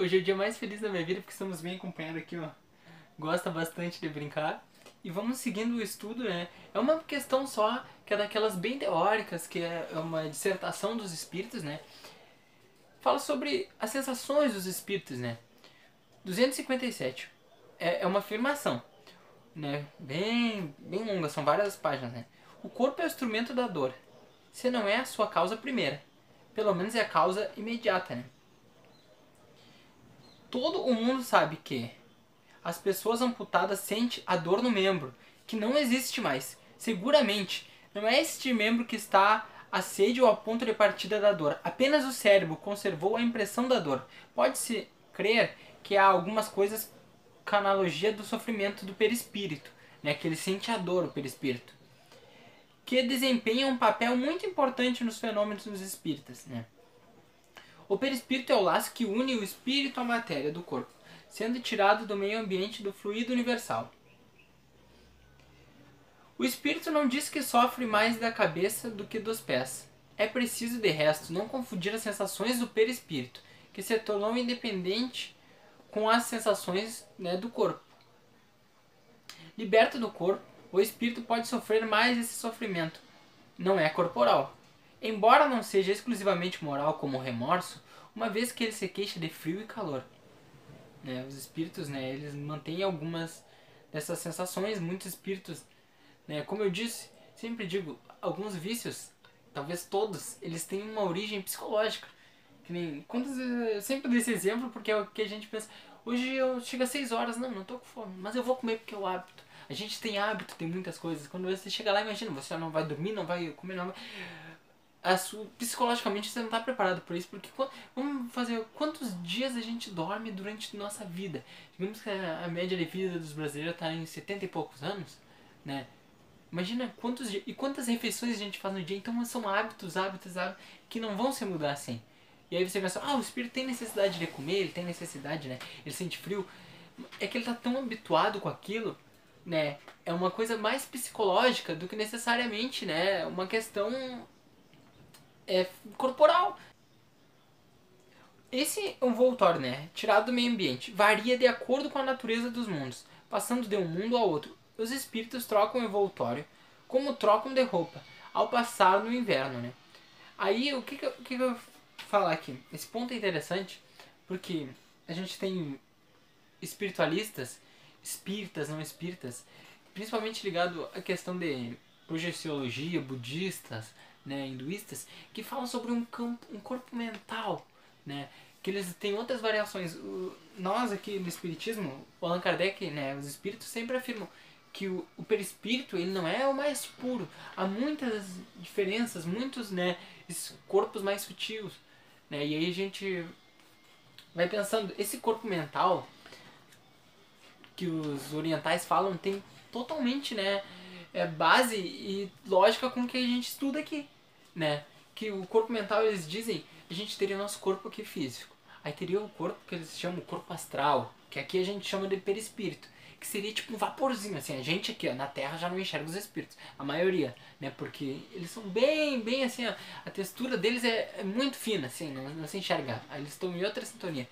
Hoje é o dia mais feliz da minha vida porque estamos bem acompanhados aqui, ó. Gosta bastante de brincar. E vamos seguindo o estudo, né? É uma questão só que é daquelas bem teóricas, que é uma dissertação dos espíritos, né? Fala sobre as sensações dos espíritos, né? 257. É, é uma afirmação, né? Bem, bem longa, são várias páginas, né? O corpo é o instrumento da dor. Se não é a sua causa primeira, pelo menos é a causa imediata, né? Todo o mundo sabe que as pessoas amputadas sentem a dor no membro, que não existe mais. Seguramente, não é este membro que está a sede ou a ponto de partida da dor. Apenas o cérebro conservou a impressão da dor. Pode-se crer que há algumas coisas com analogia do sofrimento do perispírito, né? que ele sente a dor, o perispírito, que desempenha um papel muito importante nos fenômenos dos espíritas. Né? O perispírito é o laço que une o espírito à matéria do corpo, sendo tirado do meio ambiente do fluido universal. O espírito não diz que sofre mais da cabeça do que dos pés. É preciso, de resto, não confundir as sensações do perispírito, que se tornou independente com as sensações né, do corpo. Liberto do corpo, o espírito pode sofrer mais esse sofrimento. Não é corporal. Embora não seja exclusivamente moral como o remorso, uma vez que ele se queixa de frio e calor. Né, os espíritos, né, eles mantêm algumas dessas sensações, muitos espíritos, né, como eu disse, sempre digo, alguns vícios, talvez todos, eles têm uma origem psicológica. Que nem, quantas eu sempre dou esse exemplo porque é o que a gente pensa, hoje eu chego às 6 horas, não, não tô com fome, mas eu vou comer porque é o hábito. A gente tem hábito, tem muitas coisas. Quando você chega lá, imagina, você não vai dormir, não vai comer, não vai sua, psicologicamente você não está preparado para isso, porque vamos fazer quantos dias a gente dorme durante nossa vida? Digamos que a, a média de vida dos brasileiros está em 70 e poucos anos, né? Imagina quantos e quantas refeições a gente faz no dia, então são hábitos, hábitos, hábitos que não vão se mudar assim. E aí você pensa, ah, o espírito tem necessidade de comer, ele tem necessidade, né? Ele sente frio. É que ele está tão habituado com aquilo, né? É uma coisa mais psicológica do que necessariamente, né? Uma questão é, corporal. Esse envoltório, né, tirado do meio ambiente, varia de acordo com a natureza dos mundos, passando de um mundo ao outro. Os espíritos trocam o envoltório como trocam de roupa ao passar no inverno, né? Aí, o que que, eu, que, que eu falar aqui? Esse ponto é interessante porque a gente tem espiritualistas, espíritas, não espíritas, principalmente ligado à questão de projeciologia, budistas, né, hinduístas, que falam sobre um, campo, um corpo mental, né, que eles têm outras variações. O, nós aqui no Espiritismo, o Allan Kardec, né, os espíritos sempre afirmam que o, o perispírito ele não é o mais puro. Há muitas diferenças, muitos né, corpos mais sutis. Né, e aí a gente vai pensando, esse corpo mental que os orientais falam tem totalmente né, é, base e lógica com que a gente estuda aqui, né? Que o corpo mental, eles dizem, a gente teria nosso corpo aqui físico. Aí teria o corpo que eles chamam corpo astral, que aqui a gente chama de perispírito, que seria tipo um vaporzinho, assim, a gente aqui ó, na Terra já não enxerga os espíritos, a maioria, né, porque eles são bem, bem assim, ó, a textura deles é, é muito fina, assim, não, não se enxerga, eles estão em outra sintonia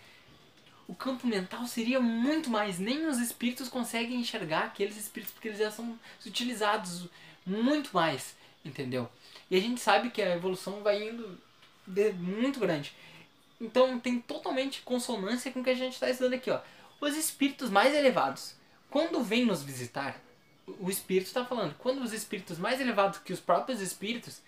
o campo mental seria muito mais. Nem os espíritos conseguem enxergar aqueles espíritos porque eles já são utilizados muito mais, entendeu? E a gente sabe que a evolução vai indo muito grande. Então tem totalmente consonância com o que a gente está estudando aqui, ó. Os espíritos mais elevados, quando vêm nos visitar, o espírito está falando, quando os espíritos mais elevados que os próprios espíritos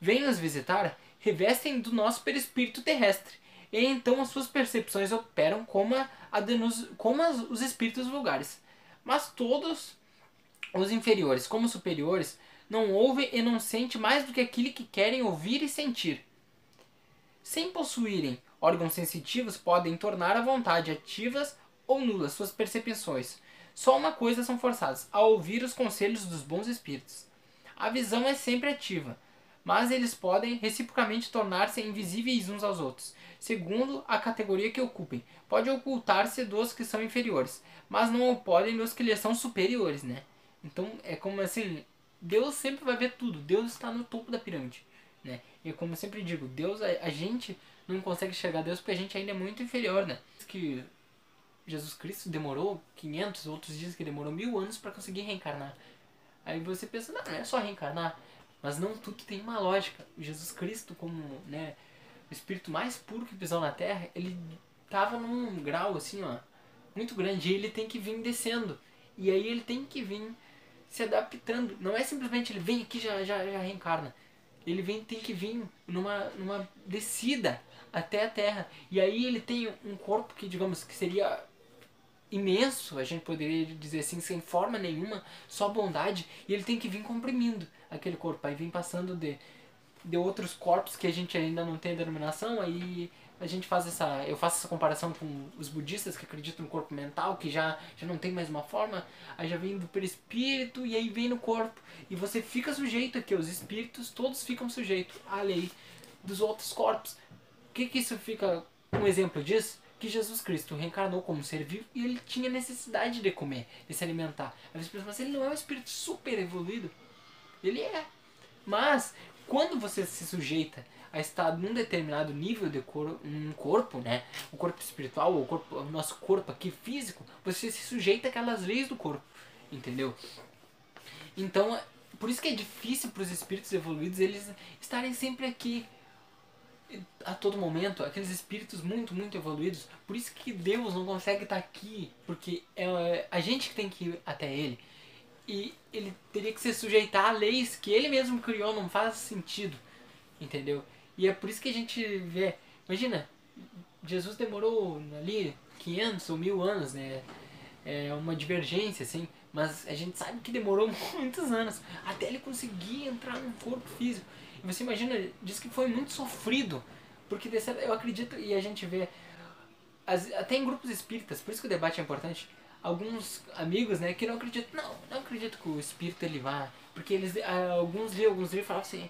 vêm nos visitar, revestem do nosso perispírito terrestre e então as suas percepções operam como, a denus, como as, os espíritos vulgares. Mas todos os inferiores, como superiores, não ouvem e não sentem mais do que aquilo que querem ouvir e sentir. Sem possuírem órgãos sensitivos, podem tornar a vontade ativas ou nulas suas percepções. Só uma coisa são forçados, a ouvir os conselhos dos bons espíritos. A visão é sempre ativa, mas eles podem reciprocamente tornar-se invisíveis uns aos outros, segundo a categoria que ocupem. Pode ocultar-se dos que são inferiores, mas não podem dos que lhes são superiores, né? Então é como assim, Deus sempre vai ver tudo, Deus está no topo da pirâmide, né? E como eu sempre digo, Deus, a, a gente não consegue enxergar Deus porque a gente ainda é muito inferior, né? Que Jesus Cristo demorou 500, outros dizem que demorou mil anos para conseguir reencarnar. Aí você pensa, não, não é só reencarnar. Mas não tudo tem uma lógica. Jesus Cristo, como né, o espírito mais puro que pisou na Terra, ele tava num grau assim, ó, muito grande. E ele tem que vir descendo. E aí ele tem que vir se adaptando. Não é simplesmente ele vem aqui já, já, já reencarna. Ele vem, tem que vir numa, numa descida até a Terra. E aí ele tem um corpo que, digamos, que seria imenso, a gente poderia dizer assim, sem forma nenhuma, só bondade, e ele tem que vir comprimindo aquele corpo, aí vem passando de, de outros corpos que a gente ainda não tem denominação, aí a gente faz essa, eu faço essa comparação com os budistas que acreditam no corpo mental, que já, já não tem mais uma forma, aí já vem do perispírito e aí vem no corpo, e você fica sujeito aqui, os espíritos todos ficam sujeitos à lei dos outros corpos. O que que isso fica um exemplo disso? Que Jesus Cristo reencarnou como ser vivo e ele tinha necessidade de comer, de se alimentar. Aí você pensa, mas ele não é um espírito super evoluído? Ele é. Mas, quando você se sujeita a estar num determinado nível de cor, um corpo, né? O corpo espiritual, o, corpo, o nosso corpo aqui físico, você se sujeita àquelas leis do corpo, entendeu? Então, por isso que é difícil para os espíritos evoluídos eles estarem sempre aqui a todo momento, aqueles espíritos muito, muito evoluídos. Por isso que Deus não consegue estar aqui, porque é a gente que tem que ir até Ele. E ele teria que se sujeitar a leis que ele mesmo criou, não faz sentido, entendeu? E é por isso que a gente vê, imagina, Jesus demorou ali 500 ou mil anos, né? É uma divergência, assim, mas a gente sabe que demorou muitos anos até ele conseguir entrar num corpo físico. Você imagina, diz que foi muito sofrido. Porque eu acredito, e a gente vê, até em grupos espíritas, por isso que o debate é importante, alguns amigos, né, que não acreditam, não, não acredito que o espírito ele vá, porque eles, ah, alguns livros, alguns livros falavam assim,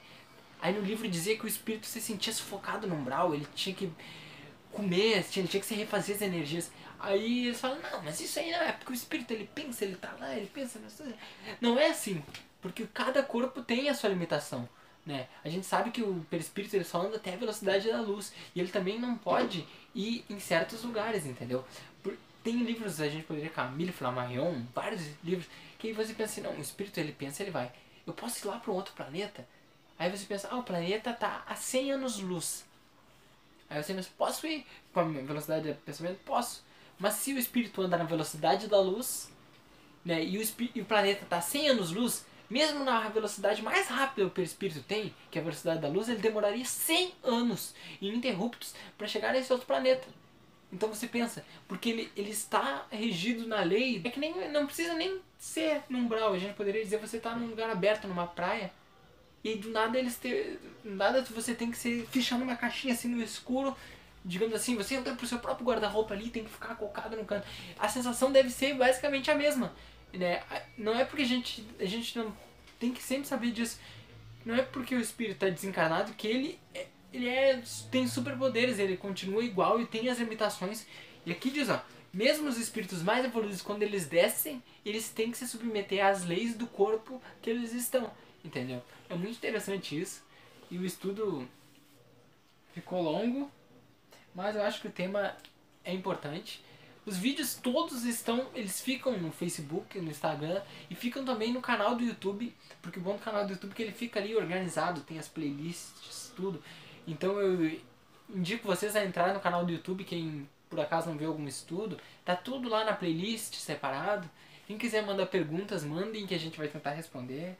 aí no livro dizia que o espírito se sentia sufocado no umbral, ele tinha que comer, ele tinha que se refazer as energias. Aí eles falam, não, mas isso aí não é, porque o espírito ele pensa, ele tá lá, ele pensa, não é assim, porque cada corpo tem a sua limitação. Né? A gente sabe que o perispírito ele só anda até a velocidade da luz e ele também não pode ir em certos lugares, entendeu? Por, tem livros, a gente poderia, Camille Flammarion, vários livros, que você pensa assim, não, o espírito ele pensa, ele vai. Eu posso ir lá para um outro planeta? Aí você pensa, ah, o planeta tá a 100 anos-luz. Aí você pensa, posso ir com a velocidade de pensamento? Posso. Mas se o espírito anda na velocidade da luz, né, e o, e o planeta tá a 100 anos-luz, mesmo na velocidade mais rápida que o perispírito tem, que é a velocidade da luz, ele demoraria 100 anos ininterruptos para chegar nesse outro planeta. Então você pensa, porque ele, ele está regido na lei, é que nem, não precisa nem ser num umbral, a gente poderia dizer você está num lugar aberto, numa praia, e do nada eles ter, nada você tem que ser fechando uma caixinha assim no escuro, digamos assim, você entra pro seu próprio guarda-roupa ali, tem que ficar colocado no canto. A sensação deve ser basicamente a mesma né? Não é porque a gente, a gente não tem que sempre saber disso. Não é porque o espírito está desencarnado que ele, é, ele é, tem superpoderes, ele continua igual e tem as limitações. E aqui diz, ó, mesmo os espíritos mais evoluídos, quando eles descem, eles têm que se submeter às leis do corpo que eles estão, entendeu? É muito interessante isso. E o estudo ficou longo, mas eu acho que o tema é importante. Os vídeos todos estão, eles ficam no Facebook, no Instagram e ficam também no canal do YouTube, porque o bom do canal do YouTube é que ele fica ali organizado, tem as playlists, tudo. Então eu indico vocês a entrar no canal do YouTube, quem por acaso não vê algum estudo, tá tudo lá na playlist separado. Quem quiser mandar perguntas, mandem que a gente vai tentar responder.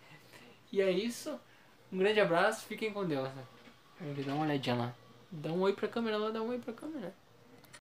E é isso. Um grande abraço, fiquem com Deus. Dar uma olhadinha lá. Dá um oi pra câmera lá, dá um oi pra câmera.